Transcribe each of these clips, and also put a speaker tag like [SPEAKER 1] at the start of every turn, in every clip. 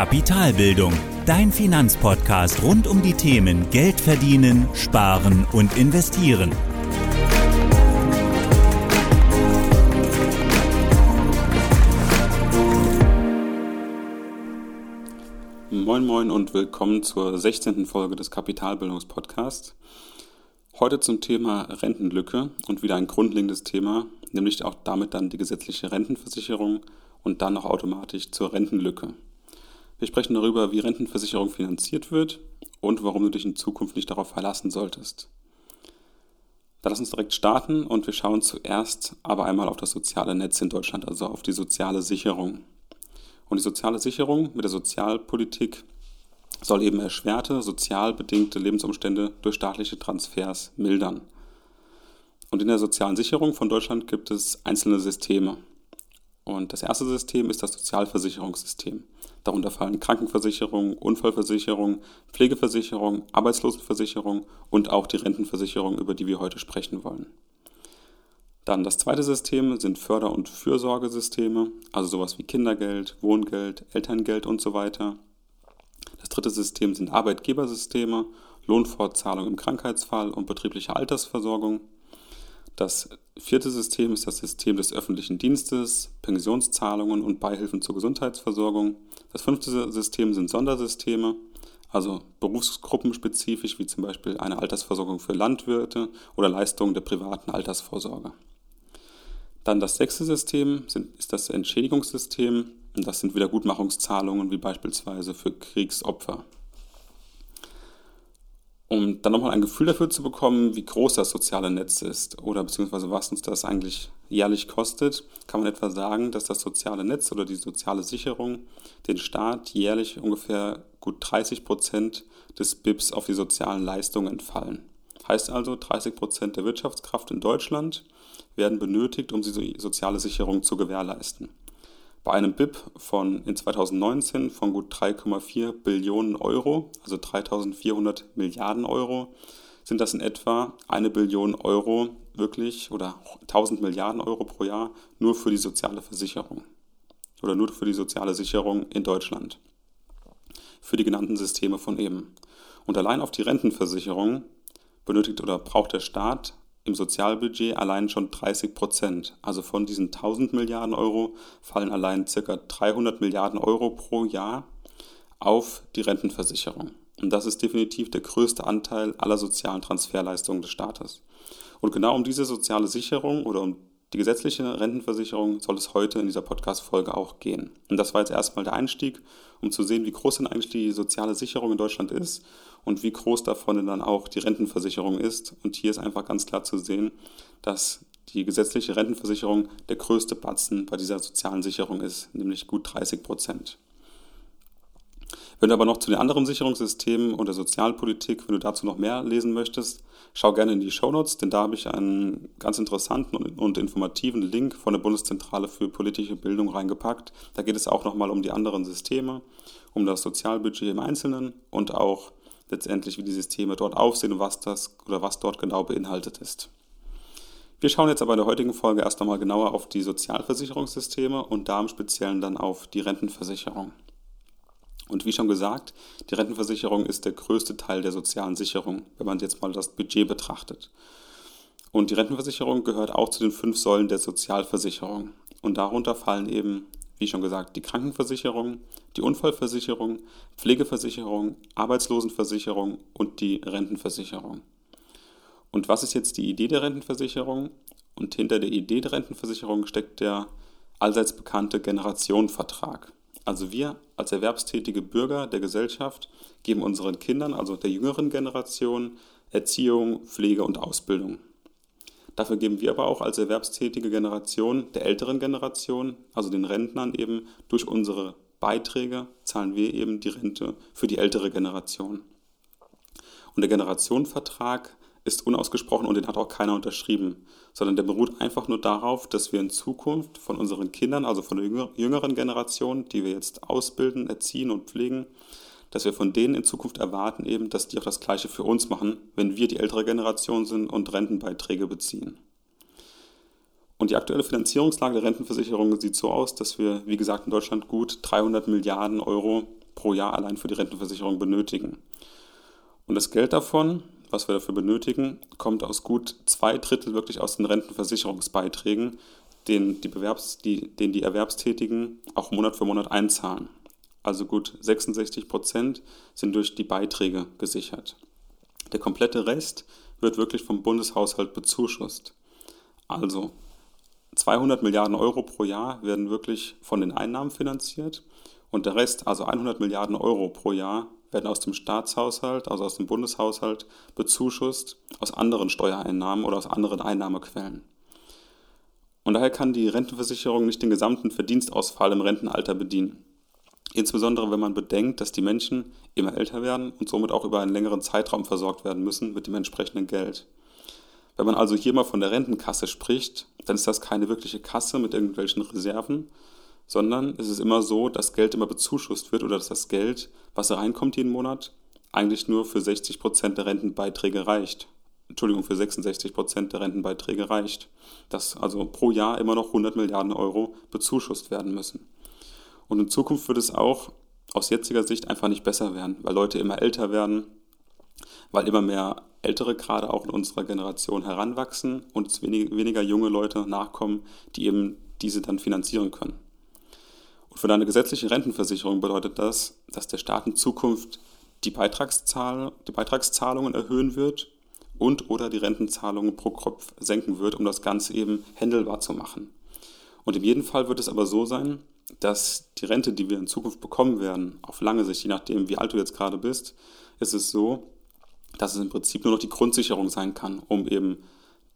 [SPEAKER 1] Kapitalbildung, dein Finanzpodcast rund um die Themen Geld verdienen, sparen und investieren.
[SPEAKER 2] Moin Moin und willkommen zur 16. Folge des Kapitalbildungspodcasts. Heute zum Thema Rentenlücke und wieder ein grundlegendes Thema, nämlich auch damit dann die gesetzliche Rentenversicherung und dann auch automatisch zur Rentenlücke. Wir sprechen darüber, wie Rentenversicherung finanziert wird und warum du dich in Zukunft nicht darauf verlassen solltest. Dann lass uns direkt starten und wir schauen zuerst aber einmal auf das soziale Netz in Deutschland, also auf die soziale Sicherung. Und die soziale Sicherung mit der Sozialpolitik soll eben erschwerte, sozial bedingte Lebensumstände durch staatliche Transfers mildern. Und in der sozialen Sicherung von Deutschland gibt es einzelne Systeme. Und das erste System ist das Sozialversicherungssystem. Darunter fallen Krankenversicherung, Unfallversicherung, Pflegeversicherung, Arbeitslosenversicherung und auch die Rentenversicherung, über die wir heute sprechen wollen. Dann das zweite System sind Förder- und Fürsorgesysteme, also sowas wie Kindergeld, Wohngeld, Elterngeld und so weiter. Das dritte System sind Arbeitgebersysteme, Lohnfortzahlung im Krankheitsfall und betriebliche Altersversorgung. Das vierte System ist das System des öffentlichen Dienstes, Pensionszahlungen und Beihilfen zur Gesundheitsversorgung. Das fünfte System sind Sondersysteme, also berufsgruppenspezifisch, wie zum Beispiel eine Altersversorgung für Landwirte oder Leistungen der privaten Altersvorsorge. Dann das sechste System ist das Entschädigungssystem. Und das sind Wiedergutmachungszahlungen wie beispielsweise für Kriegsopfer. Um dann nochmal ein Gefühl dafür zu bekommen, wie groß das soziale Netz ist oder beziehungsweise was uns das eigentlich jährlich kostet, kann man etwa sagen, dass das soziale Netz oder die soziale Sicherung den Staat jährlich ungefähr gut 30 Prozent des BIPs auf die sozialen Leistungen entfallen. Heißt also, 30 Prozent der Wirtschaftskraft in Deutschland werden benötigt, um die soziale Sicherung zu gewährleisten. Bei einem BIP von in 2019 von gut 3,4 Billionen Euro, also 3400 Milliarden Euro, sind das in etwa eine Billion Euro wirklich oder 1000 Milliarden Euro pro Jahr nur für die soziale Versicherung oder nur für die soziale Sicherung in Deutschland. Für die genannten Systeme von eben. Und allein auf die Rentenversicherung benötigt oder braucht der Staat im Sozialbudget allein schon 30 Prozent. Also von diesen 1000 Milliarden Euro fallen allein ca. 300 Milliarden Euro pro Jahr auf die Rentenversicherung. Und das ist definitiv der größte Anteil aller sozialen Transferleistungen des Staates. Und genau um diese soziale Sicherung oder um die gesetzliche Rentenversicherung soll es heute in dieser Podcast-Folge auch gehen. Und das war jetzt erstmal der Einstieg, um zu sehen, wie groß denn eigentlich die soziale Sicherung in Deutschland ist und wie groß davon dann auch die Rentenversicherung ist. Und hier ist einfach ganz klar zu sehen, dass die gesetzliche Rentenversicherung der größte Batzen bei dieser sozialen Sicherung ist, nämlich gut 30 Prozent. Wenn du aber noch zu den anderen Sicherungssystemen und der Sozialpolitik, wenn du dazu noch mehr lesen möchtest, schau gerne in die Shownotes, denn da habe ich einen ganz interessanten und informativen Link von der Bundeszentrale für politische Bildung reingepackt. Da geht es auch nochmal um die anderen Systeme, um das Sozialbudget im Einzelnen und auch letztendlich, wie die Systeme dort aufsehen und was das oder was dort genau beinhaltet ist. Wir schauen jetzt aber in der heutigen Folge erst einmal genauer auf die Sozialversicherungssysteme und da im Speziellen dann auf die Rentenversicherung. Und wie schon gesagt, die Rentenversicherung ist der größte Teil der sozialen Sicherung, wenn man jetzt mal das Budget betrachtet. Und die Rentenversicherung gehört auch zu den fünf Säulen der Sozialversicherung. Und darunter fallen eben, wie schon gesagt, die Krankenversicherung, die Unfallversicherung, Pflegeversicherung, Arbeitslosenversicherung und die Rentenversicherung. Und was ist jetzt die Idee der Rentenversicherung? Und hinter der Idee der Rentenversicherung steckt der allseits bekannte Generationenvertrag. Also wir als erwerbstätige Bürger der Gesellschaft geben unseren Kindern, also der jüngeren Generation, Erziehung, Pflege und Ausbildung. Dafür geben wir aber auch als erwerbstätige Generation der älteren Generation, also den Rentnern eben durch unsere Beiträge, zahlen wir eben die Rente für die ältere Generation. Und der Generationenvertrag ist unausgesprochen und den hat auch keiner unterschrieben, sondern der beruht einfach nur darauf, dass wir in Zukunft von unseren Kindern, also von der jüngeren Generation, die wir jetzt ausbilden, erziehen und pflegen, dass wir von denen in Zukunft erwarten eben, dass die auch das Gleiche für uns machen, wenn wir die ältere Generation sind und Rentenbeiträge beziehen. Und die aktuelle Finanzierungslage der Rentenversicherung sieht so aus, dass wir, wie gesagt, in Deutschland gut 300 Milliarden Euro pro Jahr allein für die Rentenversicherung benötigen. Und das Geld davon, was wir dafür benötigen, kommt aus gut zwei Drittel wirklich aus den Rentenversicherungsbeiträgen, den die, Bewerbs-, die, den die Erwerbstätigen auch Monat für Monat einzahlen. Also gut 66 Prozent sind durch die Beiträge gesichert. Der komplette Rest wird wirklich vom Bundeshaushalt bezuschusst. Also 200 Milliarden Euro pro Jahr werden wirklich von den Einnahmen finanziert und der Rest, also 100 Milliarden Euro pro Jahr, werden aus dem Staatshaushalt, also aus dem Bundeshaushalt, bezuschusst aus anderen Steuereinnahmen oder aus anderen Einnahmequellen. Und daher kann die Rentenversicherung nicht den gesamten Verdienstausfall im Rentenalter bedienen. Insbesondere wenn man bedenkt, dass die Menschen immer älter werden und somit auch über einen längeren Zeitraum versorgt werden müssen mit dem entsprechenden Geld. Wenn man also hier mal von der Rentenkasse spricht, dann ist das keine wirkliche Kasse mit irgendwelchen Reserven, sondern es ist immer so, dass Geld immer bezuschusst wird oder dass das Geld, was reinkommt jeden Monat, eigentlich nur für 60 Prozent der Rentenbeiträge reicht. Entschuldigung, für 66 Prozent der Rentenbeiträge reicht. Dass also pro Jahr immer noch 100 Milliarden Euro bezuschusst werden müssen. Und in Zukunft wird es auch aus jetziger Sicht einfach nicht besser werden, weil Leute immer älter werden, weil immer mehr Ältere gerade auch in unserer Generation heranwachsen und es weniger junge Leute nachkommen, die eben diese dann finanzieren können. Für deine gesetzliche Rentenversicherung bedeutet das, dass der Staat in Zukunft die, Beitragszahl, die Beitragszahlungen erhöhen wird und oder die Rentenzahlungen pro Kopf senken wird, um das Ganze eben händelbar zu machen. Und in jedem Fall wird es aber so sein, dass die Rente, die wir in Zukunft bekommen werden, auf lange Sicht, je nachdem, wie alt du jetzt gerade bist, ist es so, dass es im Prinzip nur noch die Grundsicherung sein kann, um eben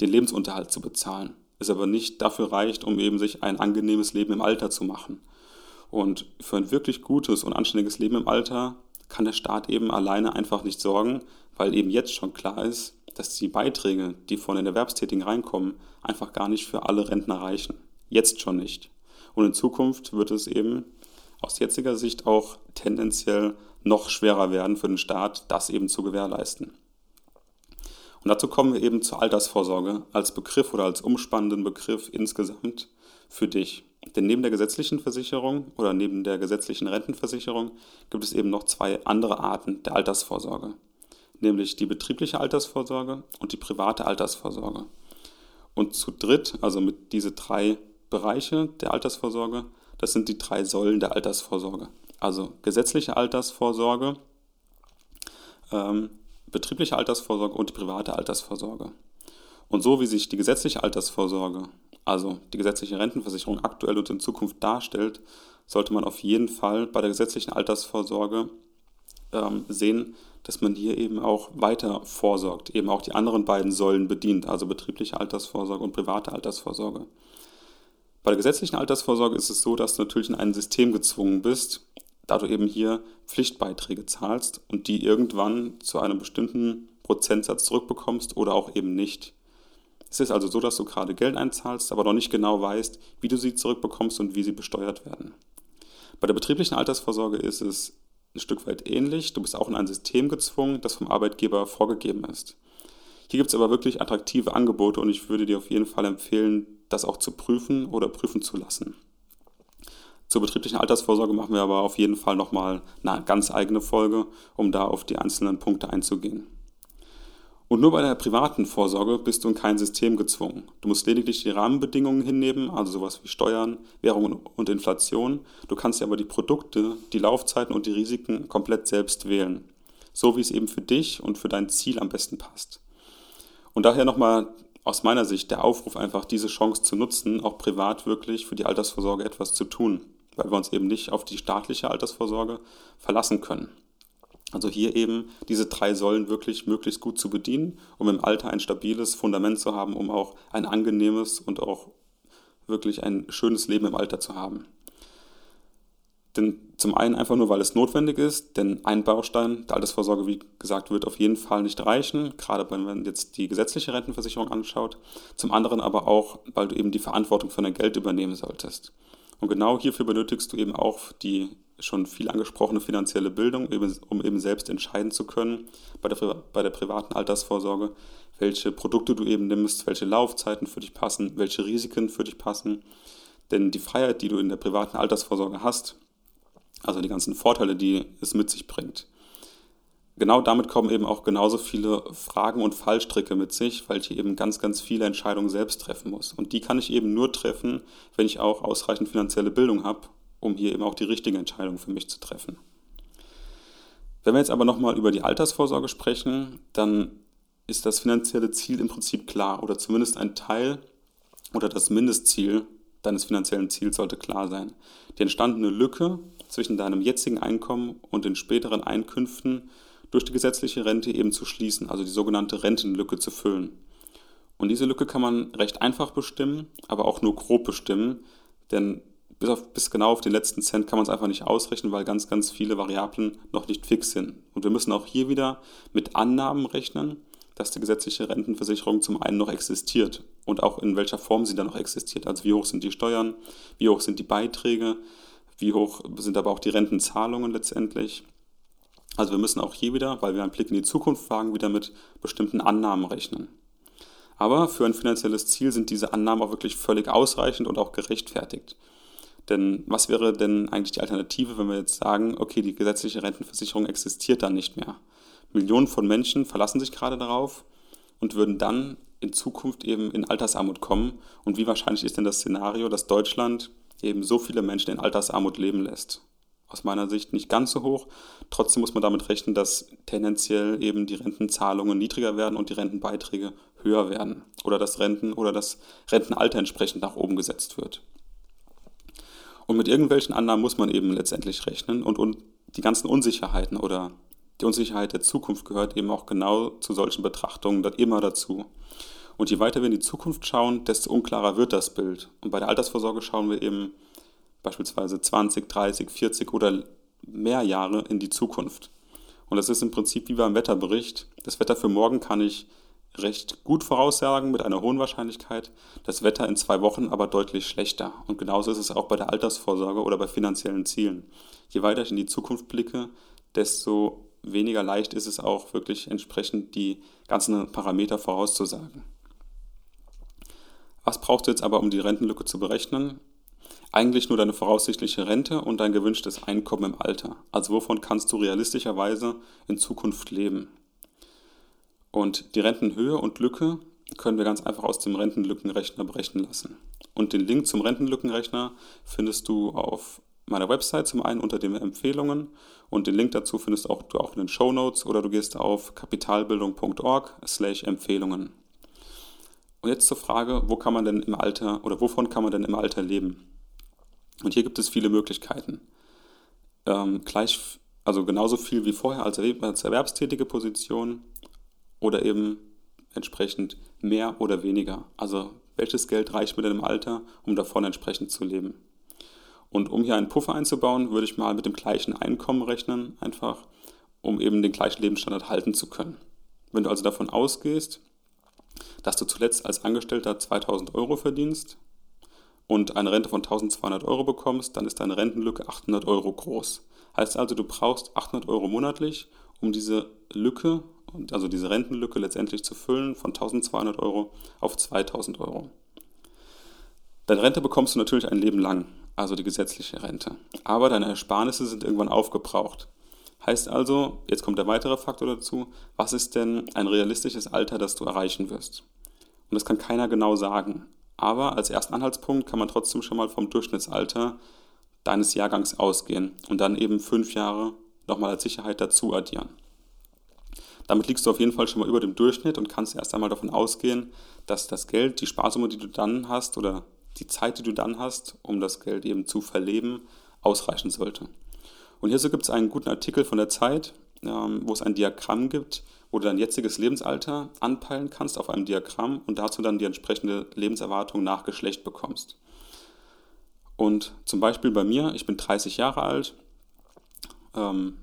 [SPEAKER 2] den Lebensunterhalt zu bezahlen. Es aber nicht dafür reicht, um eben sich ein angenehmes Leben im Alter zu machen. Und für ein wirklich gutes und anständiges Leben im Alter kann der Staat eben alleine einfach nicht sorgen, weil eben jetzt schon klar ist, dass die Beiträge, die von den Erwerbstätigen reinkommen, einfach gar nicht für alle Rentner reichen. Jetzt schon nicht. Und in Zukunft wird es eben aus jetziger Sicht auch tendenziell noch schwerer werden für den Staat, das eben zu gewährleisten. Und dazu kommen wir eben zur Altersvorsorge als Begriff oder als umspannenden Begriff insgesamt für dich. Denn neben der gesetzlichen Versicherung oder neben der gesetzlichen Rentenversicherung gibt es eben noch zwei andere Arten der Altersvorsorge, nämlich die betriebliche Altersvorsorge und die private Altersvorsorge. Und zu dritt, also mit diese drei Bereiche der Altersvorsorge, das sind die drei Säulen der Altersvorsorge. Also gesetzliche Altersvorsorge, ähm, betriebliche Altersvorsorge und die private Altersvorsorge. Und so wie sich die gesetzliche Altersvorsorge also die gesetzliche Rentenversicherung aktuell und in Zukunft darstellt, sollte man auf jeden Fall bei der gesetzlichen Altersvorsorge ähm, sehen, dass man hier eben auch weiter vorsorgt, eben auch die anderen beiden Säulen bedient, also betriebliche Altersvorsorge und private Altersvorsorge. Bei der gesetzlichen Altersvorsorge ist es so, dass du natürlich in ein System gezwungen bist, da du eben hier Pflichtbeiträge zahlst und die irgendwann zu einem bestimmten Prozentsatz zurückbekommst oder auch eben nicht. Es ist also so, dass du gerade Geld einzahlst, aber noch nicht genau weißt, wie du sie zurückbekommst und wie sie besteuert werden. Bei der betrieblichen Altersvorsorge ist es ein Stück weit ähnlich. Du bist auch in ein System gezwungen, das vom Arbeitgeber vorgegeben ist. Hier gibt es aber wirklich attraktive Angebote und ich würde dir auf jeden Fall empfehlen, das auch zu prüfen oder prüfen zu lassen. Zur betrieblichen Altersvorsorge machen wir aber auf jeden Fall nochmal eine ganz eigene Folge, um da auf die einzelnen Punkte einzugehen. Und nur bei der privaten Vorsorge bist du in kein System gezwungen. Du musst lediglich die Rahmenbedingungen hinnehmen, also sowas wie Steuern, Währung und Inflation. Du kannst dir aber die Produkte, die Laufzeiten und die Risiken komplett selbst wählen. So wie es eben für dich und für dein Ziel am besten passt. Und daher nochmal aus meiner Sicht der Aufruf einfach, diese Chance zu nutzen, auch privat wirklich für die Altersvorsorge etwas zu tun, weil wir uns eben nicht auf die staatliche Altersvorsorge verlassen können. Also hier eben diese drei Säulen wirklich möglichst gut zu bedienen, um im Alter ein stabiles Fundament zu haben, um auch ein angenehmes und auch wirklich ein schönes Leben im Alter zu haben. Denn zum einen einfach nur, weil es notwendig ist, denn ein Baustein der Altersvorsorge, wie gesagt, wird auf jeden Fall nicht reichen, gerade wenn man jetzt die gesetzliche Rentenversicherung anschaut. Zum anderen aber auch, weil du eben die Verantwortung für dein Geld übernehmen solltest. Und genau hierfür benötigst du eben auch die schon viel angesprochene finanzielle Bildung, um eben selbst entscheiden zu können bei der, bei der privaten Altersvorsorge, welche Produkte du eben nimmst, welche Laufzeiten für dich passen, welche Risiken für dich passen. Denn die Freiheit, die du in der privaten Altersvorsorge hast, Also die ganzen Vorteile, die es mit sich bringt. Genau damit kommen eben auch genauso viele Fragen und Fallstricke mit sich, weil ich eben ganz, ganz viele Entscheidungen selbst treffen muss. Und die kann ich eben nur treffen, wenn ich auch ausreichend finanzielle Bildung habe, um hier eben auch die richtige Entscheidung für mich zu treffen. Wenn wir jetzt aber nochmal über die Altersvorsorge sprechen, dann ist das finanzielle Ziel im Prinzip klar oder zumindest ein Teil oder das Mindestziel deines finanziellen Ziels sollte klar sein. Die entstandene Lücke zwischen deinem jetzigen Einkommen und den späteren Einkünften durch die gesetzliche Rente eben zu schließen, also die sogenannte Rentenlücke zu füllen. Und diese Lücke kann man recht einfach bestimmen, aber auch nur grob bestimmen, denn bis, auf, bis genau auf den letzten Cent kann man es einfach nicht ausrechnen, weil ganz, ganz viele Variablen noch nicht fix sind. Und wir müssen auch hier wieder mit Annahmen rechnen, dass die gesetzliche Rentenversicherung zum einen noch existiert und auch in welcher Form sie dann noch existiert. Also wie hoch sind die Steuern, wie hoch sind die Beiträge, wie hoch sind aber auch die Rentenzahlungen letztendlich. Also wir müssen auch hier wieder, weil wir einen Blick in die Zukunft wagen, wieder mit bestimmten Annahmen rechnen. Aber für ein finanzielles Ziel sind diese Annahmen auch wirklich völlig ausreichend und auch gerechtfertigt. Denn was wäre denn eigentlich die Alternative, wenn wir jetzt sagen, okay, die gesetzliche Rentenversicherung existiert dann nicht mehr? Millionen von Menschen verlassen sich gerade darauf und würden dann in Zukunft eben in Altersarmut kommen. Und wie wahrscheinlich ist denn das Szenario, dass Deutschland eben so viele Menschen in Altersarmut leben lässt? Aus meiner Sicht nicht ganz so hoch. Trotzdem muss man damit rechnen, dass tendenziell eben die Rentenzahlungen niedriger werden und die Rentenbeiträge höher werden. Oder das Renten- oder das Rentenalter entsprechend nach oben gesetzt wird. Und mit irgendwelchen Annahmen muss man eben letztendlich rechnen und, und die ganzen Unsicherheiten oder die Unsicherheit der Zukunft gehört eben auch genau zu solchen Betrachtungen immer dazu. Und je weiter wir in die Zukunft schauen, desto unklarer wird das Bild. Und bei der Altersvorsorge schauen wir eben beispielsweise 20, 30, 40 oder mehr Jahre in die Zukunft. Und das ist im Prinzip wie beim Wetterbericht. Das Wetter für morgen kann ich recht gut voraussagen mit einer hohen Wahrscheinlichkeit, das Wetter in zwei Wochen aber deutlich schlechter. Und genauso ist es auch bei der Altersvorsorge oder bei finanziellen Zielen. Je weiter ich in die Zukunft blicke, desto weniger leicht ist es auch wirklich entsprechend die ganzen Parameter vorauszusagen. Was brauchst du jetzt aber, um die Rentenlücke zu berechnen? Eigentlich nur deine voraussichtliche Rente und dein gewünschtes Einkommen im Alter. Also wovon kannst du realistischerweise in Zukunft leben? Und die Rentenhöhe und Lücke können wir ganz einfach aus dem Rentenlückenrechner berechnen lassen. Und den Link zum Rentenlückenrechner findest du auf meiner Website zum einen unter den Empfehlungen und den Link dazu findest auch, du auch in den Show Notes oder du gehst auf kapitalbildung.org slash Empfehlungen. Und jetzt zur Frage, wo kann man denn im Alter oder wovon kann man denn im Alter leben? Und hier gibt es viele Möglichkeiten. Ähm, gleich, also genauso viel wie vorher als, als erwerbstätige Position oder eben entsprechend mehr oder weniger. Also welches Geld reicht mir denn im Alter, um davon entsprechend zu leben? Und um hier einen Puffer einzubauen, würde ich mal mit dem gleichen Einkommen rechnen, einfach um eben den gleichen Lebensstandard halten zu können. Wenn du also davon ausgehst, dass du zuletzt als Angestellter 2000 Euro verdienst und eine Rente von 1200 Euro bekommst, dann ist deine Rentenlücke 800 Euro groß. Heißt also, du brauchst 800 Euro monatlich, um diese Lücke und also diese Rentenlücke letztendlich zu füllen von 1200 Euro auf 2000 Euro. Deine Rente bekommst du natürlich ein Leben lang, also die gesetzliche Rente. Aber deine Ersparnisse sind irgendwann aufgebraucht. Heißt also, jetzt kommt der weitere Faktor dazu, was ist denn ein realistisches Alter, das du erreichen wirst? Und das kann keiner genau sagen. Aber als ersten Anhaltspunkt kann man trotzdem schon mal vom Durchschnittsalter deines Jahrgangs ausgehen und dann eben fünf Jahre nochmal als Sicherheit dazu addieren. Damit liegst du auf jeden Fall schon mal über dem Durchschnitt und kannst erst einmal davon ausgehen, dass das Geld, die Sparsumme, die du dann hast oder die Zeit, die du dann hast, um das Geld eben zu verleben, ausreichen sollte. Und hierzu gibt es einen guten Artikel von der Zeit, ähm, wo es ein Diagramm gibt, wo du dein jetziges Lebensalter anpeilen kannst auf einem Diagramm und dazu dann die entsprechende Lebenserwartung nach Geschlecht bekommst. Und zum Beispiel bei mir, ich bin 30 Jahre alt, ähm,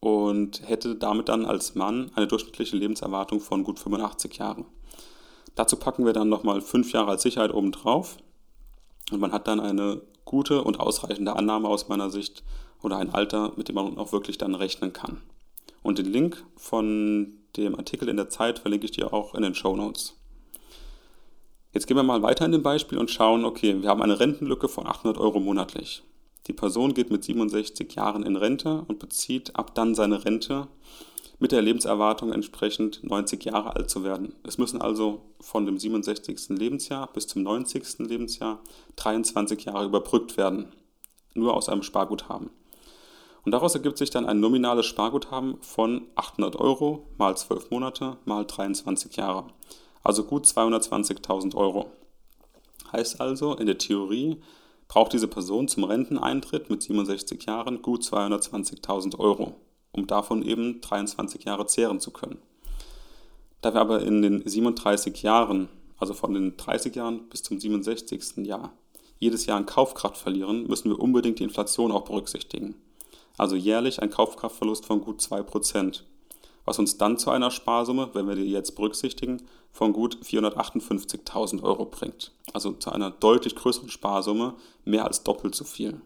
[SPEAKER 2] und hätte damit dann als Mann eine durchschnittliche Lebenserwartung von gut 85 Jahren. Dazu packen wir dann nochmal fünf Jahre als Sicherheit obendrauf und man hat dann eine gute und ausreichende Annahme aus meiner Sicht oder ein Alter, mit dem man auch wirklich dann rechnen kann. Und den Link von dem Artikel in der Zeit verlinke ich dir auch in den Show Notes. Jetzt gehen wir mal weiter in dem Beispiel und schauen, okay, wir haben eine Rentenlücke von 800 Euro monatlich. Die Person geht mit 67 Jahren in Rente und bezieht ab dann seine Rente mit der Lebenserwartung entsprechend 90 Jahre alt zu werden. Es müssen also von dem 67. Lebensjahr bis zum 90. Lebensjahr 23 Jahre überbrückt werden, nur aus einem Sparguthaben. Und daraus ergibt sich dann ein nominales Sparguthaben von 800 Euro mal 12 Monate mal 23 Jahre, also gut 220.000 Euro. Heißt also, in der Theorie braucht diese Person zum Renteneintritt mit 67 Jahren gut 220.000 Euro um davon eben 23 Jahre zehren zu können. Da wir aber in den 37 Jahren, also von den 30 Jahren bis zum 67. Jahr, jedes Jahr an Kaufkraft verlieren, müssen wir unbedingt die Inflation auch berücksichtigen. Also jährlich ein Kaufkraftverlust von gut 2%, was uns dann zu einer Sparsumme, wenn wir die jetzt berücksichtigen, von gut 458.000 Euro bringt. Also zu einer deutlich größeren Sparsumme, mehr als doppelt so viel.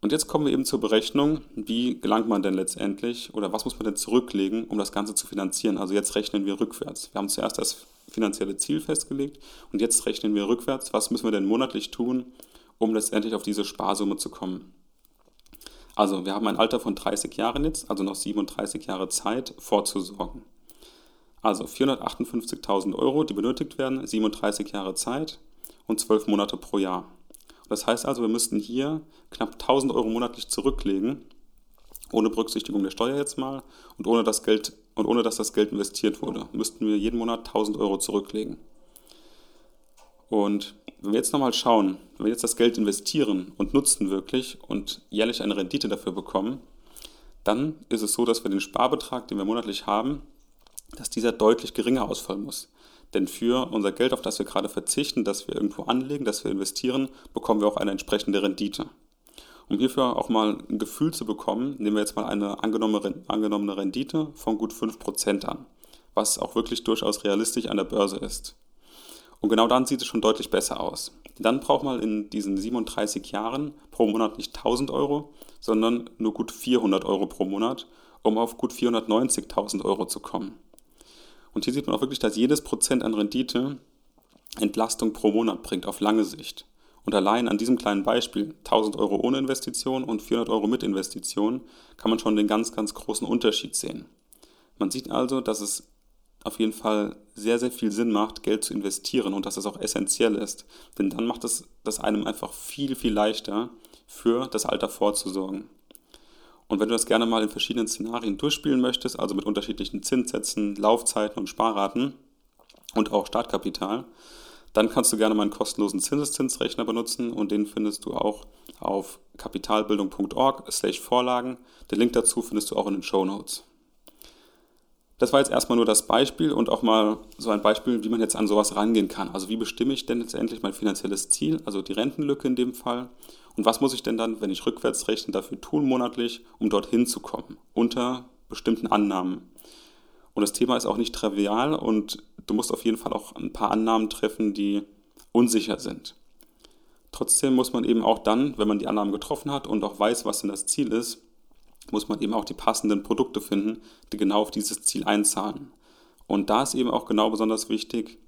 [SPEAKER 2] Und jetzt kommen wir eben zur Berechnung, wie gelangt man denn letztendlich oder was muss man denn zurücklegen, um das Ganze zu finanzieren. Also jetzt rechnen wir rückwärts. Wir haben zuerst das finanzielle Ziel festgelegt und jetzt rechnen wir rückwärts, was müssen wir denn monatlich tun, um letztendlich auf diese Sparsumme zu kommen. Also wir haben ein Alter von 30 Jahren jetzt, also noch 37 Jahre Zeit vorzusorgen. Also 458.000 Euro, die benötigt werden, 37 Jahre Zeit und 12 Monate pro Jahr. Das heißt also, wir müssten hier knapp 1000 Euro monatlich zurücklegen, ohne Berücksichtigung der Steuer jetzt mal und ohne, das Geld, und ohne dass das Geld investiert wurde, müssten wir jeden Monat 1000 Euro zurücklegen. Und wenn wir jetzt nochmal schauen, wenn wir jetzt das Geld investieren und nutzen wirklich und jährlich eine Rendite dafür bekommen, dann ist es so, dass wir den Sparbetrag, den wir monatlich haben, dass dieser deutlich geringer ausfallen muss. Denn für unser Geld, auf das wir gerade verzichten, das wir irgendwo anlegen, das wir investieren, bekommen wir auch eine entsprechende Rendite. Um hierfür auch mal ein Gefühl zu bekommen, nehmen wir jetzt mal eine angenommene Rendite von gut 5% an, was auch wirklich durchaus realistisch an der Börse ist. Und genau dann sieht es schon deutlich besser aus. Dann braucht man in diesen 37 Jahren pro Monat nicht 1000 Euro, sondern nur gut 400 Euro pro Monat, um auf gut 490.000 Euro zu kommen. Und hier sieht man auch wirklich, dass jedes Prozent an Rendite Entlastung pro Monat bringt auf lange Sicht. Und allein an diesem kleinen Beispiel, 1000 Euro ohne Investition und 400 Euro mit Investition, kann man schon den ganz, ganz großen Unterschied sehen. Man sieht also, dass es auf jeden Fall sehr, sehr viel Sinn macht, Geld zu investieren und dass das auch essentiell ist. Denn dann macht es das einem einfach viel, viel leichter, für das Alter vorzusorgen. Und wenn du das gerne mal in verschiedenen Szenarien durchspielen möchtest, also mit unterschiedlichen Zinssätzen, Laufzeiten und Sparraten und auch Startkapital, dann kannst du gerne meinen kostenlosen Zinseszinsrechner benutzen und den findest du auch auf kapitalbildung.org/vorlagen. Den Link dazu findest du auch in den Show Notes. Das war jetzt erstmal nur das Beispiel und auch mal so ein Beispiel, wie man jetzt an sowas rangehen kann. Also wie bestimme ich denn letztendlich mein finanzielles Ziel, also die Rentenlücke in dem Fall und was muss ich denn dann, wenn ich rückwärts rechne, dafür tun monatlich, um dorthin zu kommen, unter bestimmten Annahmen. Und das Thema ist auch nicht trivial und du musst auf jeden Fall auch ein paar Annahmen treffen, die unsicher sind. Trotzdem muss man eben auch dann, wenn man die Annahmen getroffen hat und auch weiß, was denn das Ziel ist, muss man eben auch die passenden Produkte finden, die genau auf dieses Ziel einzahlen. Und da ist eben auch genau besonders wichtig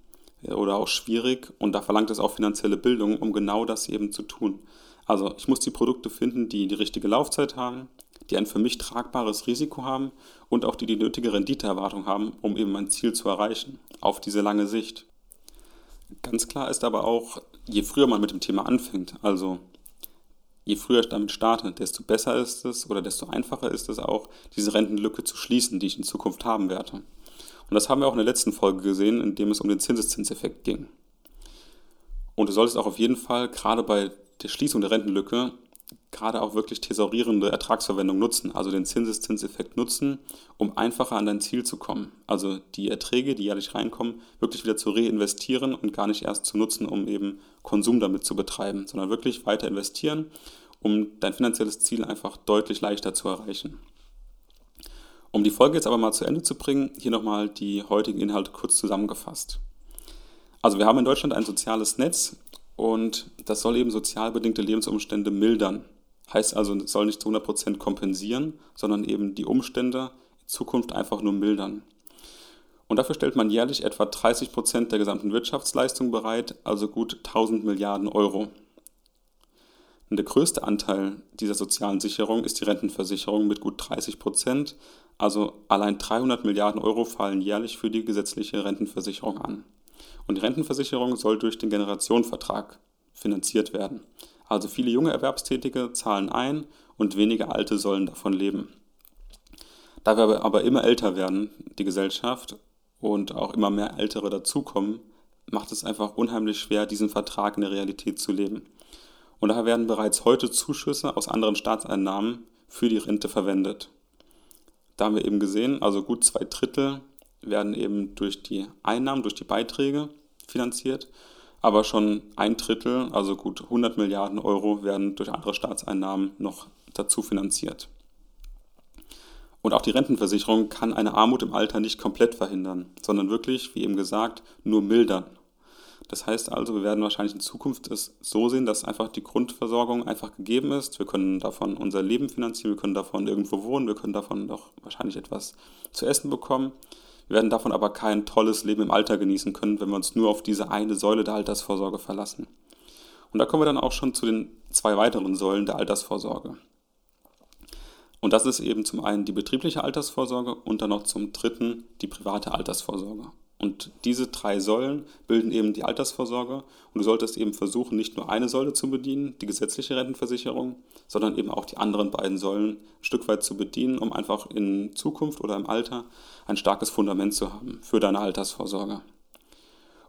[SPEAKER 2] äh, oder auch schwierig und da verlangt es auch finanzielle Bildung, um genau das eben zu tun. Also ich muss die Produkte finden, die die richtige Laufzeit haben, die ein für mich tragbares Risiko haben und auch die die nötige Renditeerwartung haben, um eben mein Ziel zu erreichen, auf diese lange Sicht. Ganz klar ist aber auch, je früher man mit dem Thema anfängt, also je früher ich damit starte, desto besser ist es oder desto einfacher ist es auch, diese Rentenlücke zu schließen, die ich in Zukunft haben werde. Und das haben wir auch in der letzten Folge gesehen, in dem es um den Zinseszinseffekt ging. Und du solltest auch auf jeden Fall gerade bei der Schließung der Rentenlücke gerade auch wirklich thesaurierende Ertragsverwendung nutzen, also den Zinseszinseffekt nutzen, um einfacher an dein Ziel zu kommen. Also die Erträge, die jährlich reinkommen, wirklich wieder zu reinvestieren und gar nicht erst zu nutzen, um eben Konsum damit zu betreiben, sondern wirklich weiter investieren, um dein finanzielles Ziel einfach deutlich leichter zu erreichen. Um die Folge jetzt aber mal zu Ende zu bringen, hier nochmal die heutigen Inhalte kurz zusammengefasst. Also wir haben in Deutschland ein soziales Netz, und das soll eben sozial bedingte Lebensumstände mildern. Heißt also, es soll nicht zu 100% kompensieren, sondern eben die Umstände in Zukunft einfach nur mildern. Und dafür stellt man jährlich etwa 30% der gesamten Wirtschaftsleistung bereit, also gut 1000 Milliarden Euro. Und der größte Anteil dieser sozialen Sicherung ist die Rentenversicherung mit gut 30 Prozent. Also allein 300 Milliarden Euro fallen jährlich für die gesetzliche Rentenversicherung an. Und die Rentenversicherung soll durch den Generationenvertrag finanziert werden. Also viele junge Erwerbstätige zahlen ein und wenige Alte sollen davon leben. Da wir aber immer älter werden, die Gesellschaft, und auch immer mehr Ältere dazukommen, macht es einfach unheimlich schwer, diesen Vertrag in der Realität zu leben. Und daher werden bereits heute Zuschüsse aus anderen Staatseinnahmen für die Rente verwendet. Da haben wir eben gesehen, also gut zwei Drittel werden eben durch die Einnahmen, durch die Beiträge finanziert, aber schon ein Drittel, also gut 100 Milliarden Euro, werden durch andere Staatseinnahmen noch dazu finanziert. Und auch die Rentenversicherung kann eine Armut im Alter nicht komplett verhindern, sondern wirklich, wie eben gesagt, nur mildern. Das heißt also, wir werden wahrscheinlich in Zukunft es so sehen, dass einfach die Grundversorgung einfach gegeben ist. Wir können davon unser Leben finanzieren, wir können davon irgendwo wohnen, wir können davon doch wahrscheinlich etwas zu essen bekommen. Wir werden davon aber kein tolles Leben im Alter genießen können, wenn wir uns nur auf diese eine Säule der Altersvorsorge verlassen. Und da kommen wir dann auch schon zu den zwei weiteren Säulen der Altersvorsorge. Und das ist eben zum einen die betriebliche Altersvorsorge und dann noch zum dritten die private Altersvorsorge. Und diese drei Säulen bilden eben die Altersvorsorge. Und du solltest eben versuchen, nicht nur eine Säule zu bedienen, die gesetzliche Rentenversicherung, sondern eben auch die anderen beiden Säulen ein Stück weit zu bedienen, um einfach in Zukunft oder im Alter ein starkes Fundament zu haben für deine Altersvorsorge.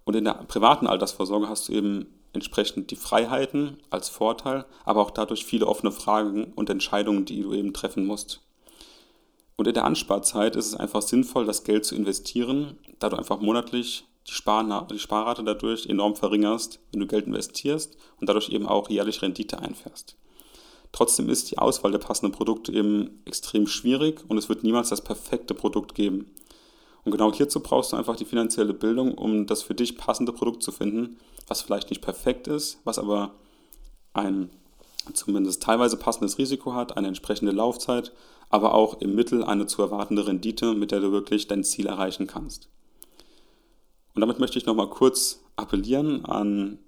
[SPEAKER 2] Und in der privaten Altersvorsorge hast du eben entsprechend die Freiheiten als Vorteil, aber auch dadurch viele offene Fragen und Entscheidungen, die du eben treffen musst. Und in der Ansparzeit ist es einfach sinnvoll, das Geld zu investieren, da du einfach monatlich die, Spar die Sparrate dadurch enorm verringerst, wenn du Geld investierst und dadurch eben auch jährlich Rendite einfährst. Trotzdem ist die Auswahl der passenden Produkte eben extrem schwierig und es wird niemals das perfekte Produkt geben. Und genau hierzu brauchst du einfach die finanzielle Bildung, um das für dich passende Produkt zu finden, was vielleicht nicht perfekt ist, was aber ein zumindest teilweise passendes Risiko hat, eine entsprechende Laufzeit, aber auch im Mittel eine zu erwartende Rendite, mit der du wirklich dein Ziel erreichen kannst. Und damit möchte ich nochmal kurz appellieren an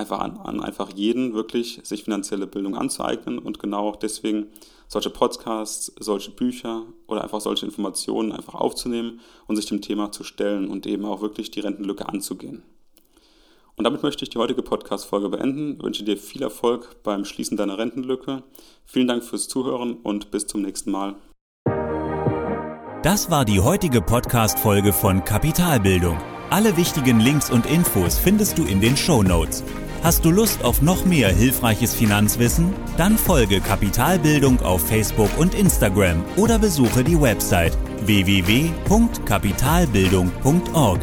[SPEAKER 2] einfach an, an einfach jeden wirklich sich finanzielle Bildung anzueignen und genau deswegen solche Podcasts, solche Bücher oder einfach solche Informationen einfach aufzunehmen und sich dem Thema zu stellen und eben auch wirklich die Rentenlücke anzugehen. Und damit möchte ich die heutige Podcast-Folge beenden. Wünsche dir viel Erfolg beim Schließen deiner Rentenlücke. Vielen Dank fürs Zuhören und bis zum nächsten Mal.
[SPEAKER 1] Das war die heutige Podcast-Folge von Kapitalbildung. Alle wichtigen Links und Infos findest du in den Show Notes. Hast du Lust auf noch mehr hilfreiches Finanzwissen? Dann folge Kapitalbildung auf Facebook und Instagram oder besuche die Website www.kapitalbildung.org.